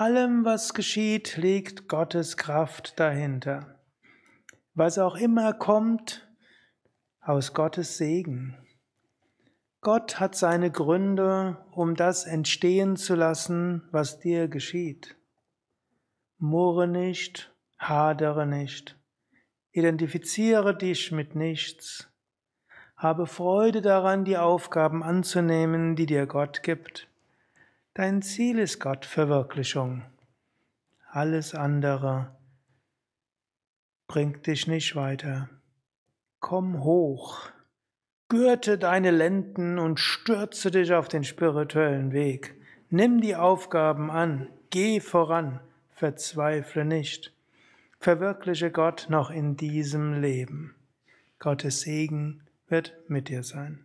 allem, was geschieht, liegt Gottes Kraft dahinter. Was auch immer kommt, aus Gottes Segen. Gott hat seine Gründe, um das entstehen zu lassen, was dir geschieht. Murre nicht, hadere nicht, identifiziere dich mit nichts. Habe Freude daran, die Aufgaben anzunehmen, die dir Gott gibt. Dein Ziel ist Gottverwirklichung. Alles andere bringt dich nicht weiter. Komm hoch, gürte deine Lenden und stürze dich auf den spirituellen Weg. Nimm die Aufgaben an, geh voran, verzweifle nicht. Verwirkliche Gott noch in diesem Leben. Gottes Segen wird mit dir sein.